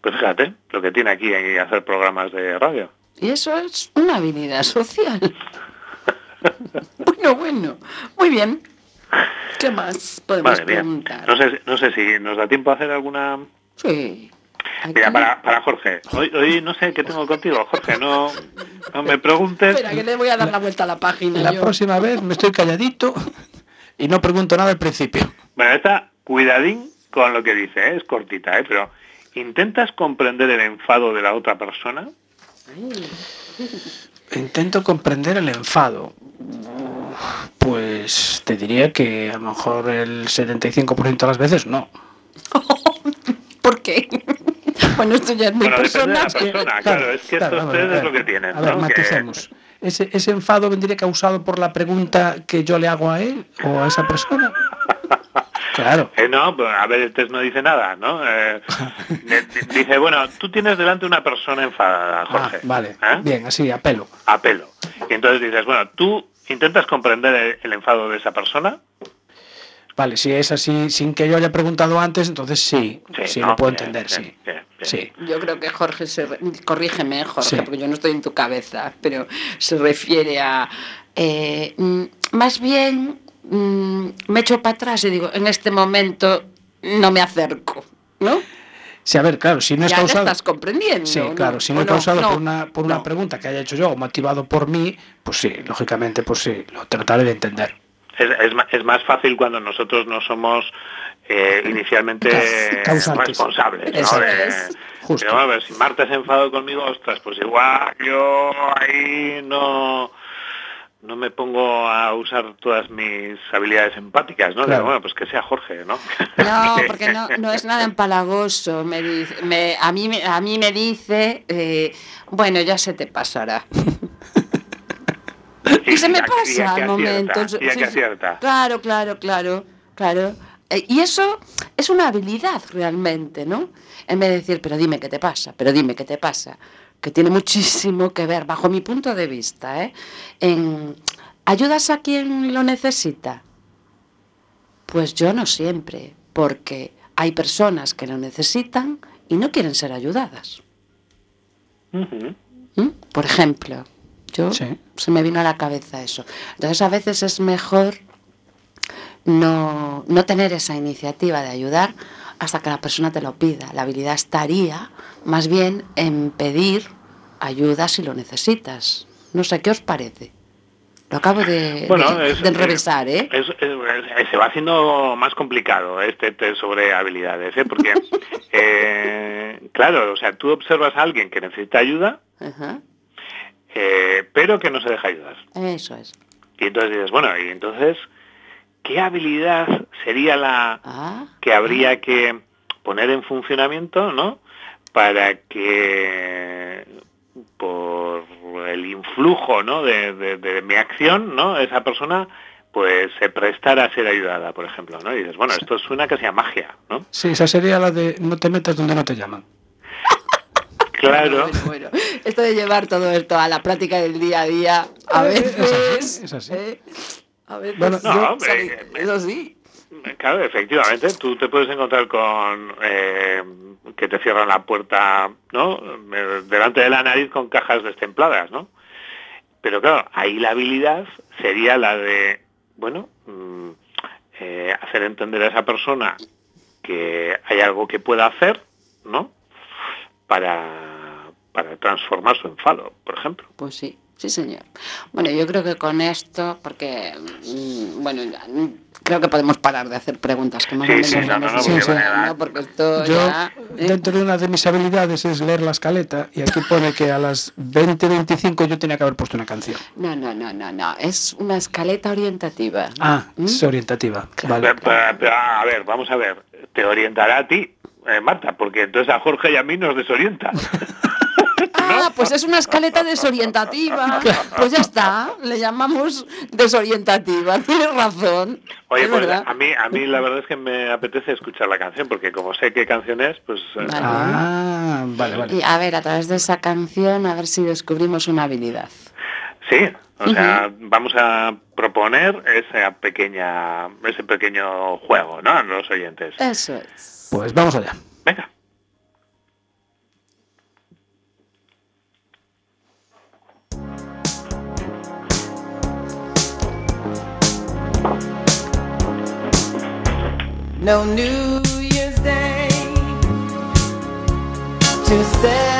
Pues fíjate, lo que tiene aquí en hacer programas de radio. Y eso es una habilidad social. bueno, bueno. Muy bien. ¿Qué más podemos preguntar? No sé, no sé si nos da tiempo a hacer alguna... Sí. Mira, para, para Jorge. Hoy, hoy no sé qué tengo contigo, Jorge. No, no me preguntes. Espera, que le voy a dar la vuelta a la página. La yo. próxima vez me estoy calladito y no pregunto nada al principio. Bueno, esta, cuidadín con lo que dice, ¿eh? es cortita, ¿eh? pero ¿intentas comprender el enfado de la otra persona? Intento comprender el enfado. Pues te diría que a lo mejor el 75% de las veces no. ¿Por qué? bueno, esto ya es muy Bueno, depende de la personal. persona, claro, es que claro, estos a ver, tres a es lo que tienen. A ver, ¿no? Maticemos. ¿Ese, ¿Ese enfado vendría causado por la pregunta que yo le hago a él o a esa persona? Claro. Eh, no, pues, a ver, el test no dice nada, ¿no? Eh, dice, bueno, tú tienes delante una persona enfadada, Jorge. Ah, vale. ¿eh? Bien, así, a pelo. A pelo. Y entonces dices, bueno, tú intentas comprender el, el enfado de esa persona. Vale, si es así, sin que yo haya preguntado antes, entonces sí, sí, ¿no? lo puedo entender, bien, sí. bien, bien. Sí. Yo creo que Jorge se... re- Corrígeme, Jorge, Sí. porque yo no estoy en tu cabeza, pero se refiere a... eh, mm, más bien, mm, me echo para atrás y digo, en este momento no me acerco, ¿no? Sí, a ver, claro, si no es ya lo causado... estás comprendiendo. Sí, ¿no? claro, si no ¿O es causado No, por una, por una pregunta que haya hecho yo o motivado por mí, pues sí, lógicamente, pues sí, lo trataré de entender. Es, es es más fácil cuando nosotros no somos eh, inicialmente Causantes. responsables. ¿no? Eso De- es. Justo. pero, a ver, si Marta se enfadó conmigo, ostras, pues igual yo ahí no no me pongo a usar todas mis habilidades empáticas, ¿no? Digo, Claro. bueno, pues que sea Jorge, ¿no? No, porque no, no es nada empalagoso. Me dice, me- a, mí, me- a mí me dice, eh, bueno, ya se te pasará. Y se me pasa al momento. Sí. acierta. Claro, claro, claro, claro. Eh, Y eso es una habilidad realmente, ¿no? En vez de decir, pero dime qué te pasa, pero dime qué te pasa. Que tiene muchísimo que ver, bajo mi punto de vista, ¿eh? en ¿ayudas a quien lo necesita? Pues yo no siempre, porque hay personas que lo necesitan y no quieren ser ayudadas. ¿Mm? Por ejemplo, yo se me vino a la cabeza eso. Entonces a veces es mejor no, no tener esa iniciativa de ayudar hasta que la persona te lo pida. La habilidad estaría más bien en pedir ayuda si lo necesitas. No sé, ¿qué os parece? Lo acabo de, enrevesar, ¿eh? se va haciendo más complicado este test sobre habilidades, ¿eh? Porque, eh, claro, o sea, tú observas a alguien que necesita ayuda, eh, pero que no se deja ayudar. Eso es. Y entonces dices, bueno, y entonces, ¿qué habilidad sería la ah. que habría que poner en funcionamiento, ¿no? Para que por el influjo ¿no? de, mi acción, ¿no? esa persona pues se prestara a ser ayudada, por ejemplo, ¿no? Y dices, bueno, esto suena casi a magia, ¿no? Sí, esa sería la de no te metas donde no te llaman. Claro. Bueno, esto de llevar todo esto a la práctica del día a día, a veces... Es así. ¿eh? A veces, bueno, no, eso sí. Claro, efectivamente, tú te puedes encontrar con eh, que te cierran la puerta, ¿no? Delante de la nariz con cajas destempladas, ¿no? Pero claro, ahí la habilidad sería la de, bueno, mm, eh, hacer entender a esa persona que hay algo que pueda hacer, ¿no? Para, para transformar su enfado, por ejemplo. Pues sí. Sí, señor. Bueno, yo creo que con esto, porque, mm, bueno, creo que podemos parar de hacer preguntas que más sí, sí, no, no, no, porque esto yo, ya, ¿eh? dentro de una de mis habilidades es leer la escaleta y aquí pone que a las 20.25 yo tenía que haber puesto una canción. No, no, no, no, no, es una escaleta orientativa. Ah, ¿Mm? es orientativa. Vale. a ver, vamos a ver, te orientará a ti, eh, Marta, porque entonces a Jorge y a mí nos desorienta. Ah, pues es una escaleta desorientativa. Pues ya está, le llamamos desorientativa. Tienes razón. Oye, pues a mí, a mí la verdad es que me apetece escuchar la canción, porque como sé qué canción es, pues... Eh, ah, vale, vale. Y a ver, a través de esa canción, a ver si descubrimos una habilidad. Sí, o sea, vamos a proponer esa pequeña, ese pequeño juego, ¿no? A los oyentes. Eso es. Pues vamos allá. Venga. No New Year's Day to celebrate,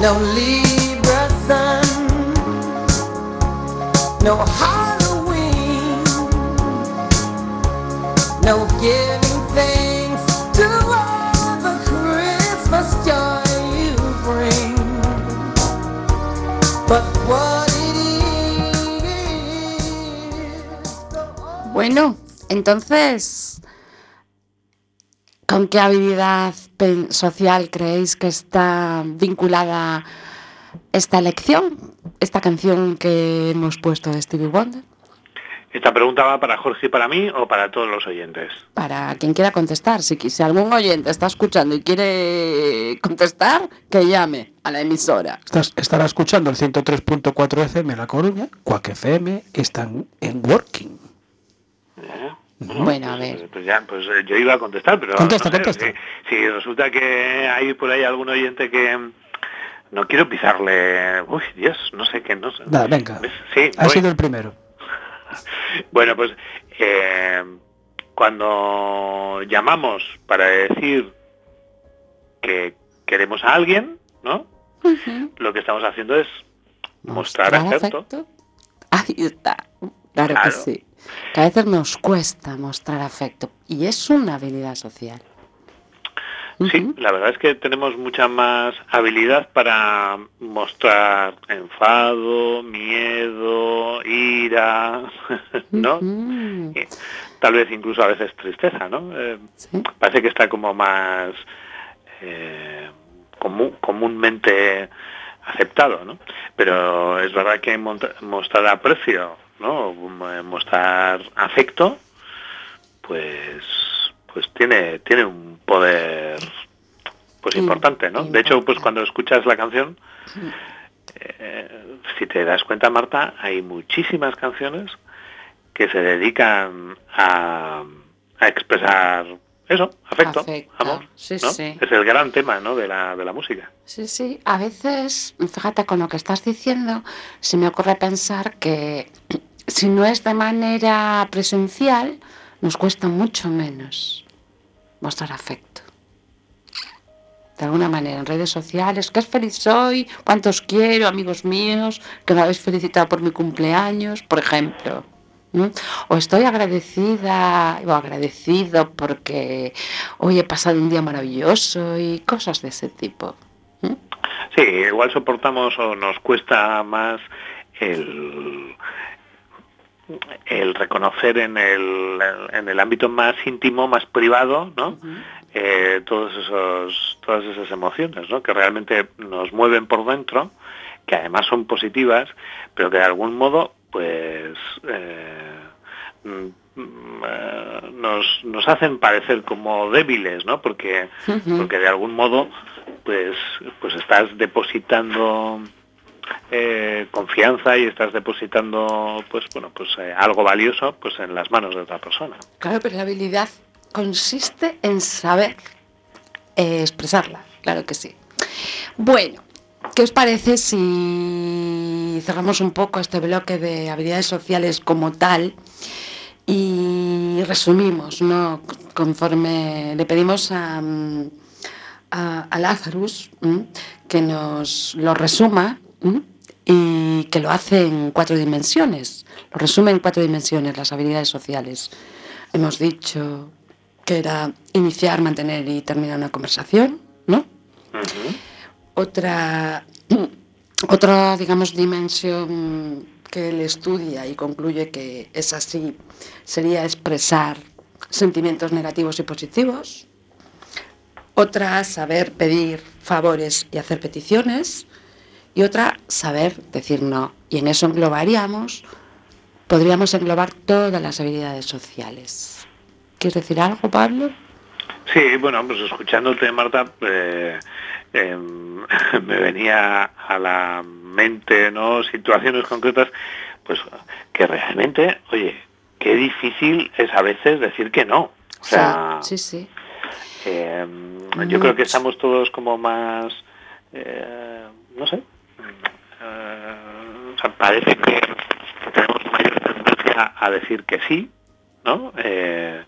No Libra sun, no Halloween, no giving thanks to all the Christmas joy you bring. But what it is, Bueno, entonces, ¿con qué habilidad social creéis que está vinculada esta elección? Esta canción que hemos puesto de Stevie Wonder. ¿Esta pregunta va para Jorge y para mí o para todos los oyentes? Para quien quiera contestar, si, si algún oyente está escuchando y quiere contestar, que llame a la emisora. Estás, estará escuchando el 103.4 FM en La Coruña, Cuac FM están en Working. ¿Eh? Bueno, a pues, ver. Pues ya, pues eh, yo iba a contestar, pero Contesta, no sé, contesta. Si, si resulta que hay por ahí algún oyente que no quiero pisarle, uy, Dios, no sé qué, no sé. Da, venga. ¿Ves? Sí, Ha voy. sido el primero. Bueno, pues eh, cuando llamamos para decir que queremos a alguien, ¿no? Lo que estamos haciendo es mostrar, afecto. Ahí está. Claro, que sí. Que a veces nos cuesta mostrar afecto. Y es una habilidad social. Sí, la verdad es que tenemos mucha más habilidad para mostrar enfado, miedo, ira, ¿no? Tal vez incluso a veces tristeza, ¿no? Eh, Sí. parece que está como más eh, comú- comúnmente aceptado, ¿no? Pero es verdad que mostrar aprecio, ¿no? Mo- Mostrar afecto, pues pues tiene tiene un poder pues Im- importante, ¿no? De hecho, pues cuando escuchas la canción, eh, si te das cuenta, Marta, hay muchísimas canciones que se dedican a, a expresar eso, afecto, Afecto, amor. sí, ¿no? sí. Es el gran tema ¿no? de, la, de la música. Sí, sí. A veces, fíjate con lo que estás diciendo, se me ocurre pensar que si no es de manera presencial, nos cuesta mucho menos mostrar afecto. De alguna manera, en redes sociales, qué feliz soy, cuántos quiero, amigos míos, que me habéis felicitado por mi cumpleaños, por ejemplo. O estoy agradecida o agradecido porque hoy he pasado un día maravilloso y cosas de ese tipo. ¿m? Sí, igual soportamos o nos cuesta más el, el reconocer en el, en el ámbito más íntimo, más privado, ¿no? Eh, todos esos, todas esas emociones, ¿no? Que realmente nos mueven por dentro, que además son positivas, pero que de algún modo, pues, eh, mm, mm, eh, nos, nos hacen parecer como débiles, ¿no? Porque, porque de algún modo, pues, pues estás depositando eh, confianza y estás depositando, pues, bueno, pues eh, algo valioso, pues, en las manos de otra persona. Claro, pero la habilidad consiste en saber eh, expresarla, claro que sí. Bueno, ¿qué os parece si cerramos un poco este bloque de habilidades sociales como tal y resumimos, ¿no? Conforme le pedimos a, mm, a, a Lazarus que nos lo resuma ¿m? y que lo hace en cuatro dimensiones. Lo resume en cuatro dimensiones las habilidades sociales. Hemos dicho que era iniciar, mantener y terminar una conversación, ¿no? Otra, otra, digamos, dimensión que él estudia y concluye que es así sería expresar sentimientos negativos y positivos. Otra, saber pedir favores y hacer peticiones. Y otra, saber decir no. Y en eso englobaríamos, podríamos englobar todas las habilidades sociales. ¿Quieres decir algo, Pablo? Sí, bueno, pues escuchándote, Marta, eh, em, me venía a la mente, ¿no? Situaciones concretas, pues que realmente, oye, qué difícil es a veces decir que no. O sea, sí, sí. eh, yo creo que Mucho. estamos todos como más, eh, no sé, eh, parece que tenemos mayor tendencia a decir que sí, ¿no? Eh,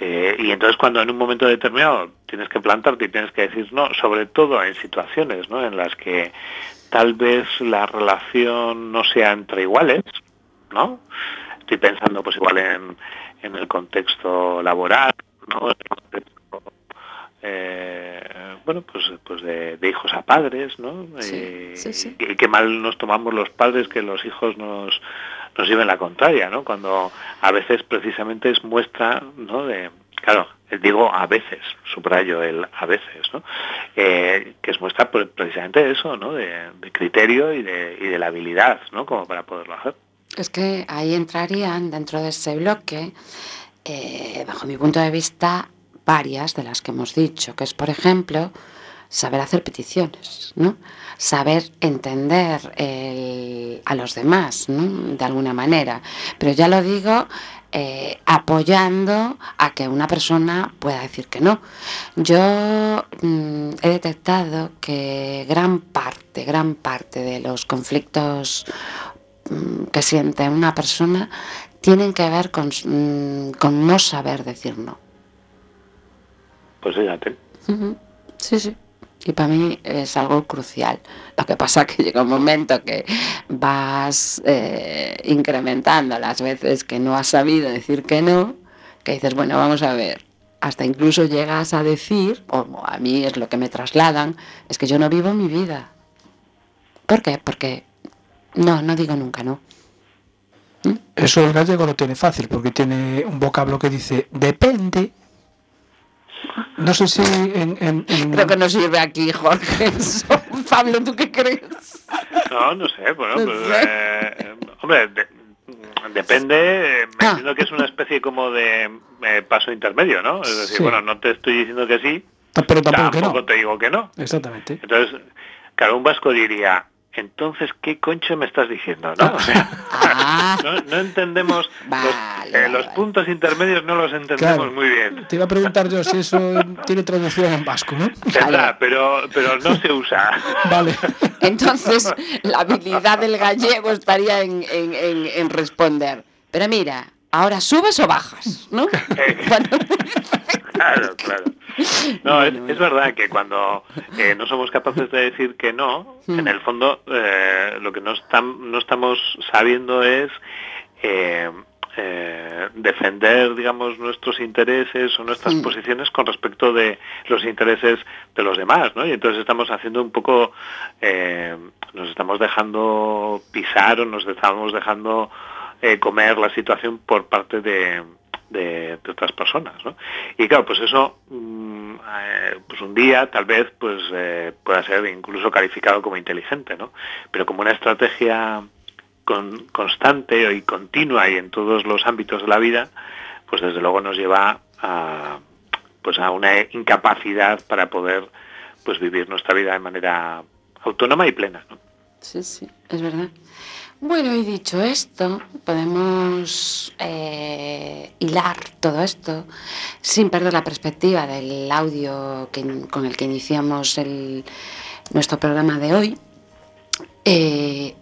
eh, y entonces cuando en un momento determinado tienes que plantarte y tienes que decir no, sobre todo en situaciones ¿no? en las que tal vez la relación no sea entre iguales, ¿no? Estoy pensando pues igual en, en el contexto laboral, ¿no? Eh, bueno, pues, pues de, de hijos a padres, ¿no? Sí, Eh, sí, sí. Y qué mal nos tomamos los padres que los hijos nos, nos lleven la contraria, ¿no? Cuando a veces precisamente es muestra, ¿no? De, claro, digo a veces, subrayo el a veces, ¿no? Eh, que es muestra pues, precisamente eso, ¿no? De, de criterio y de, y de la habilidad, ¿no? Como para poderlo hacer. Es que ahí entrarían dentro de ese bloque, bajo mi punto de vista, varias de las que hemos dicho, que es, por ejemplo, saber hacer peticiones, ¿no? Saber entender a los demás, ¿no? De alguna manera. Pero ya lo digo eh, apoyando a que una persona pueda decir que no. Yo mm, he detectado que gran parte, gran parte de los conflictos mm, que siente una persona tienen que ver con, mm, con no saber decir no. Pues fíjate. Sí, sí. Y para mí es algo crucial. Lo que pasa que llega un momento que vas eh, incrementando las veces que no has sabido decir que no, que dices, bueno, vamos a ver. Hasta incluso llegas a decir, o a mí es lo que me trasladan, es que yo no vivo mi vida. ¿Por qué? Porque no, no digo nunca no. Eso el gallego lo tiene fácil porque tiene un vocablo que dice depende. No sé si en, en- en- Creo que no sirve aquí, Jorge. Eso. Pablo, ¿tú qué crees? No, no sé, bueno, No pues, sé. eh, hombre, de- depende, eh, me Ah. entiendo que es una especie como de eh, paso intermedio, ¿no? Es decir, Sí. bueno, no te estoy diciendo que sí, pero tampoco que tampoco no. te digo que no. Exactamente. Entonces, claro, un vasco diría, entonces, ¿qué concho me estás diciendo? ¿no? O sea, Ah. no, no entendemos, Vale, los, eh, vale, los vale. puntos intermedios no los entendemos Claro. muy bien. Te iba a preguntar yo si eso tiene traducción en vasco, ¿no? Tendrá, pero, pero no se usa. Vale. Entonces, la habilidad del gallego estaría en, en- en- en responder. Pero mira, ahora subes o bajas, ¿no? Cuando- Claro, claro. No, es, Bueno, es verdad que cuando eh, no somos capaces de decir que no, Hmm. en el fondo eh, lo que no estamos sabiendo es eh, eh, defender, digamos, nuestros intereses o nuestras Hmm. posiciones con respecto de los intereses de los demás, ¿no? Y entonces estamos haciendo un poco, eh, nos estamos dejando pisar o nos estamos dejando eh, comer la situación por parte de, otras personas, ¿no? Y claro, pues eso, mm, eh, pues un día tal vez pues eh, pueda ser incluso calificado como inteligente, ¿no? Pero como una estrategia con- constante y continua y en todos los ámbitos de la vida, pues desde luego nos lleva a pues a una incapacidad para poder pues vivir nuestra vida de manera autónoma y plena. Sí, sí, es verdad. Bueno, y dicho esto, podemos eh, hilar todo esto sin perder la perspectiva del audio que- con el que iniciamos el- nuestro programa de hoy. Eh,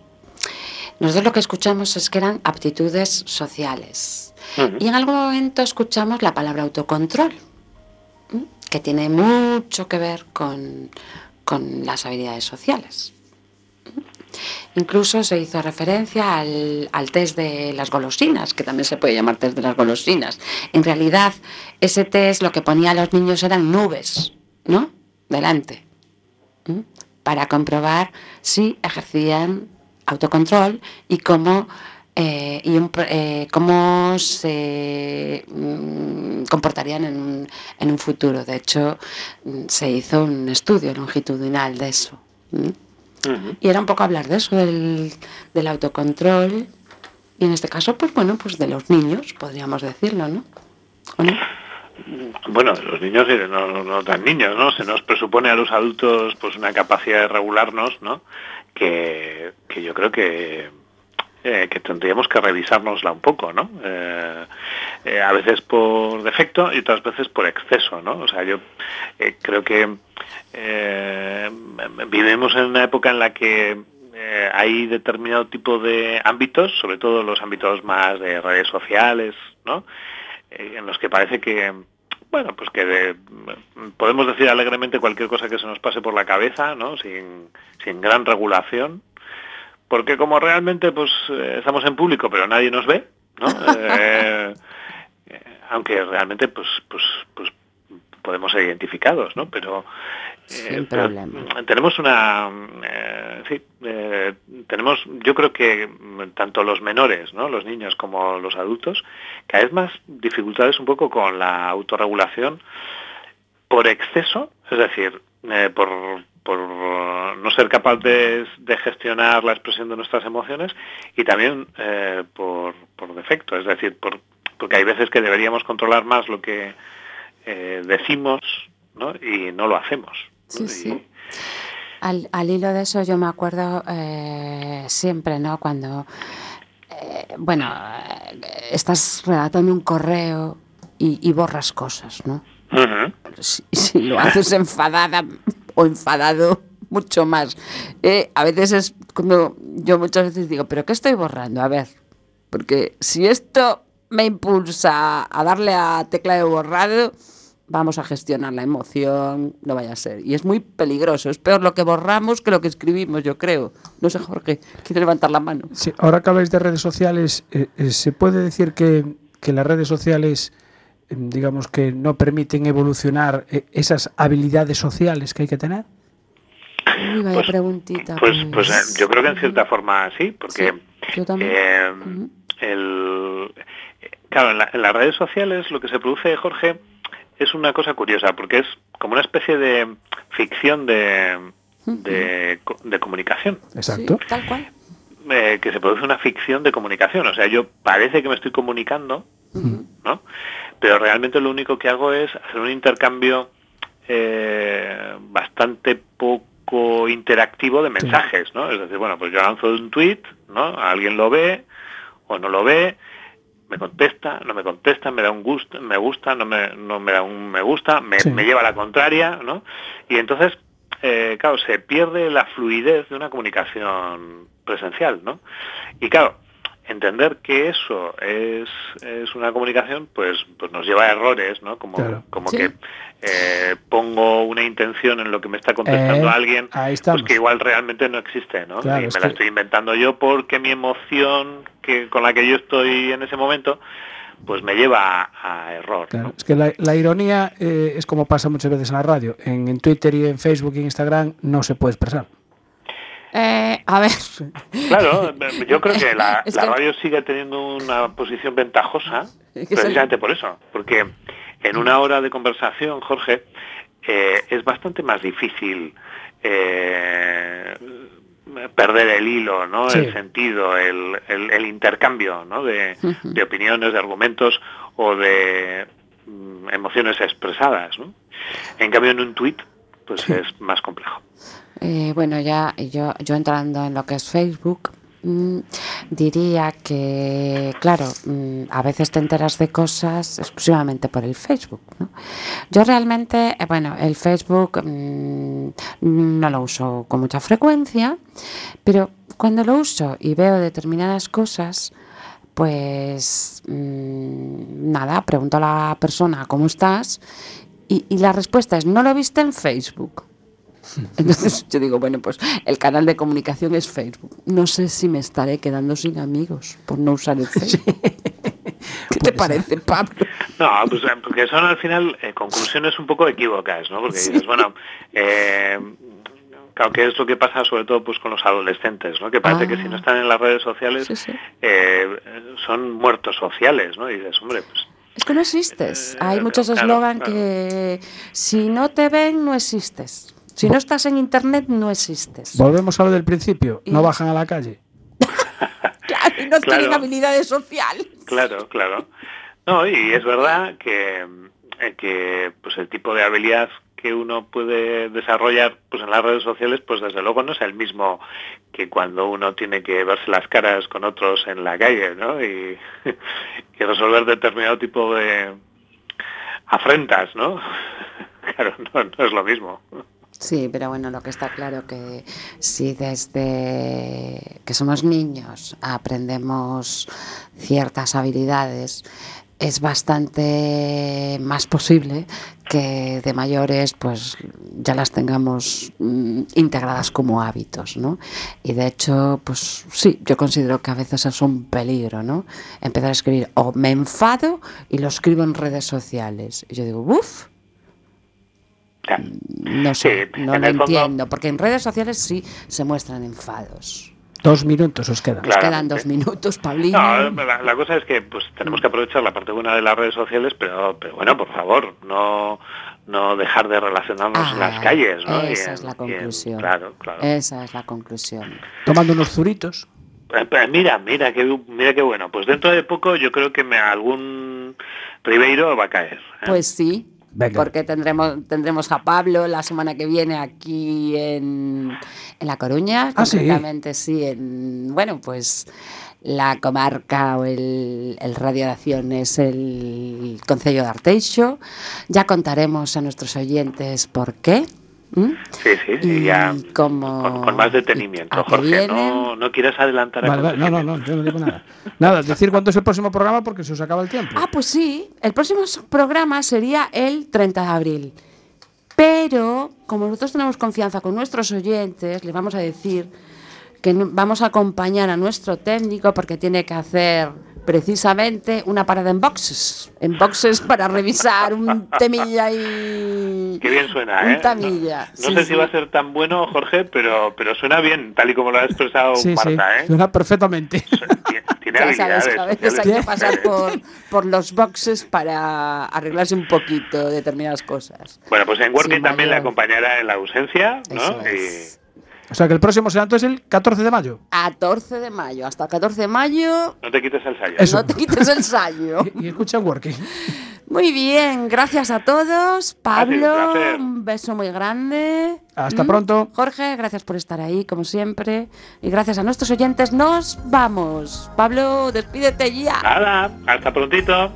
nosotros lo que escuchamos es que eran aptitudes sociales. Y en algún momento escuchamos la palabra autocontrol, que tiene mucho que ver con, con las habilidades sociales. Incluso se hizo referencia al, test de las golosinas, que también se puede llamar test de las golosinas. En realidad, ese test lo que ponía a los niños eran nubes, ¿no? Delante. Para comprobar si ejercían autocontrol y cómo, eh, y eh, cómo se mm, comportarían en un, un futuro. De hecho, mm, se hizo un estudio longitudinal de eso. Y era un poco hablar de eso, del, del autocontrol. Y en este caso, pues bueno, pues de los niños, podríamos decirlo, ¿no? ¿O no? Bueno, los niños y no, no, no tan niños, ¿no? Se nos presupone a los adultos pues una capacidad de regularnos, ¿no? Que, que yo creo que, eh, que tendríamos que revisárnosla un poco, ¿no? Eh, eh, a veces por defecto y otras veces por exceso, ¿no? O sea, yo eh, creo que eh, vivimos en una época en la que hay determinado tipo de ámbitos, sobre todo los ámbitos más de redes sociales, ¿no? En los que parece que, bueno, pues que de- podemos decir alegremente cualquier cosa que se nos pase por la cabeza, ¿no? Sin, sin gran regulación, porque como realmente pues eh, estamos en público pero nadie nos ve, ¿no? Eh, eh, aunque realmente pues pues pues podemos ser identificados, ¿no? Pero, eh, Sin pero, problema. tenemos una eh, sí, eh, tenemos yo creo que tanto los menores, ¿no? Los niños como los adultos, cada vez más dificultades un poco con la autorregulación por exceso, es decir, eh, por, por no ser capaces de gestionar la expresión de nuestras emociones y también eh, por, por defecto, es decir, por, porque hay veces que deberíamos controlar más lo que eh, decimos ¿no? y no lo hacemos. Sí, ¿no? sí. Y- Al, al hilo de eso yo me acuerdo eh, siempre, ¿no? Cuando, eh, bueno, estás redactando un correo y, y borras cosas, ¿no? Si, lo haces enfadada o enfadado, mucho más. Eh, a veces es como yo muchas veces digo, ¿pero qué estoy borrando? A ver, porque si esto me impulsa a darle a tecla de borrado, vamos a gestionar la emoción, no vaya a ser. Y es muy peligroso, es peor lo que borramos que lo que escribimos, yo creo. No sé, Jorge, quiere levantar la mano. Sí, ahora que habláis de redes sociales, eh, eh, ¿se puede decir que, que las redes sociales, digamos que no permiten evolucionar eh, esas habilidades sociales que hay que tener? Uy, vaya Pues- preguntita. Pues, pues eh, yo creo que en cierta forma sí, porque Sí, yo también. eh, Ujú. el, claro, en, la- en las redes sociales lo que se produce, Jorge, es una cosa curiosa, porque es como una especie de ficción de, de, co- de comunicación, Exacto. Sí, tal cual. eh, que se produce una ficción de comunicación. O sea, yo parece que me estoy comunicando, ¿no? Pero realmente lo único que hago es hacer un intercambio eh, bastante poco interactivo de mensajes, ¿no? Es decir, bueno, pues yo lanzo un tweet, ¿no? Alguien lo ve o no lo ve, me contesta, no me contesta, me da un gusto, me gusta, no me, no me da un me gusta, me, Sí. me lleva a la contraria, ¿no? Y entonces, eh, claro, se pierde la fluidez de una comunicación presencial, ¿no? Y claro, entender que eso es, es una comunicación, pues, pues nos lleva a errores, ¿no? Como, Claro. como Sí. que eh, pongo una intención en lo que me está contestando Eh, alguien, pues que igual realmente no existe, ¿no? Claro, y me es la que- estoy inventando yo porque mi emoción que con la que yo estoy en ese momento, pues me lleva a, a error, Claro, ¿no? Es que la, la ironía eh, es como pasa muchas veces en la radio. En, en Twitter y en Facebook y en Instagram no se puede expresar. Eh, a ver. Claro, yo creo que la, Es la que- radio sigue teniendo una posición ventajosa precisamente por eso, porque en una hora de conversación, Jorge, eh, es bastante más difícil eh, perder el hilo, ¿no? Sí. El sentido, el, el- el intercambio, ¿no? De, de opiniones, de argumentos o de mm, emociones expresadas, ¿no? En cambio, en un tuit, pues es más complejo. Eh, bueno, ya yo, yo entrando en lo que es Facebook, mm, diría que, claro, mm, a veces te enteras de cosas exclusivamente por el Facebook. ¿no? Yo realmente, eh, bueno, el Facebook mm, no lo uso con mucha frecuencia, pero cuando lo uso y veo determinadas cosas, pues nada, pregunto a la persona cómo estás y, y la respuesta es, ¿no lo viste en Facebook? Entonces yo digo, bueno, pues el canal de comunicación es Facebook. No sé si me estaré quedando sin amigos por no usar el Facebook. ¿Qué te parece, Pablo? No, pues eh, porque son al final eh, conclusiones un poco equívocas, ¿no? Porque dices, bueno, eh, claro que es lo que pasa sobre todo pues con los adolescentes, ¿no? Que parece que si no están en las redes sociales Sí, sí. eh, son muertos sociales, ¿no? Y dices, hombre, pues Es que no existes. Hay muchos claro, eslogan claro. que si no te ven, no existes. Si no estás en internet, no existes. Volvemos a lo del principio. No bajan a la calle. Claro, y no Claro. tienen habilidades sociales. Claro, claro. No, y es verdad que, eh, que pues el tipo de habilidad que uno puede desarrollar pues en las redes sociales, pues desde luego no es el mismo que cuando uno tiene que verse las caras con otros en la calle, ¿no? Y, y resolver determinado tipo de afrentas, ¿no? Claro, no, no es lo mismo. Sí, pero bueno, lo que está claro que si desde que somos niños aprendemos ciertas habilidades, es bastante más posible que de mayores pues ya las tengamos mm, integradas como hábitos, ¿no? Y de hecho, pues sí, yo considero que a veces es un peligro, ¿no? Empezar a escribir o me enfado y lo escribo en redes sociales. Y yo digo, uff, No sé, Sí, no en lo entiendo, porque en redes sociales sí se muestran enfados. Dos minutos os quedan. Nos Claro. quedan dos minutos, Paulino. No, la, la cosa es que pues tenemos que aprovechar la parte buena de las redes sociales, pero, pero bueno, por favor, no no dejar de relacionarnos en las Ah, calles, ¿no? Esa en- es la en- conclusión. claro, claro. Esa es la conclusión. Tomando unos zuritos. Eh, eh, Mira, mira qué mira qué bueno. Pues dentro de poco yo creo que me algún Ribeiro va a caer. ¿eh? Pues sí, Venga. porque tendremos tendremos a Pablo la semana que viene aquí en, en La Coruña, Ah, sí. concretamente sí, en bueno, pues la comarca o el, el radio de acción es el Concello de Arteixo. Ya contaremos a nuestros oyentes por qué. ¿M? sí, sí, sí, y ya con, con más detenimiento, Jorge. vienen. No, no quieras adelantar. Vale, vale, no, no, no, yo no digo nada. Nada, decir cuánto es el próximo programa porque se os acaba el tiempo. Ah, pues sí, el próximo programa sería el 30 de abril. Pero, como nosotros tenemos confianza con nuestros oyentes, les vamos a decir que vamos a acompañar a nuestro técnico porque tiene que hacer precisamente una parada en boxes. En boxes para revisar un temilla y. Qué bien suena, Un ¿eh? tamilla. No, no Sí, sé sí. si va a ser tan bueno, Jorge, pero, pero suena bien, tal y como lo ha expresado sí, sí, Marta, ¿eh? suena perfectamente. Tiene- Ya sabes habilidades. que a veces hay que pasar por, por los boxes para arreglarse un poquito determinadas cosas. Bueno, pues en Working también le mayor- acompañará en la ausencia, ¿no? Eso Y- es. O sea que el próximo será entonces el 14 de mayo. 14 de mayo. Hasta el 14 de mayo No te quites el sayo. Eso. no te quites el ensayo. Y escucha Working. Muy bien, gracias a todos. Un Pablo, un beso muy grande. Hasta ¿Mm? pronto. Jorge, gracias por estar ahí, como siempre. Y gracias a nuestros oyentes, nos vamos. Pablo, despídete ya. Nada, hasta prontito.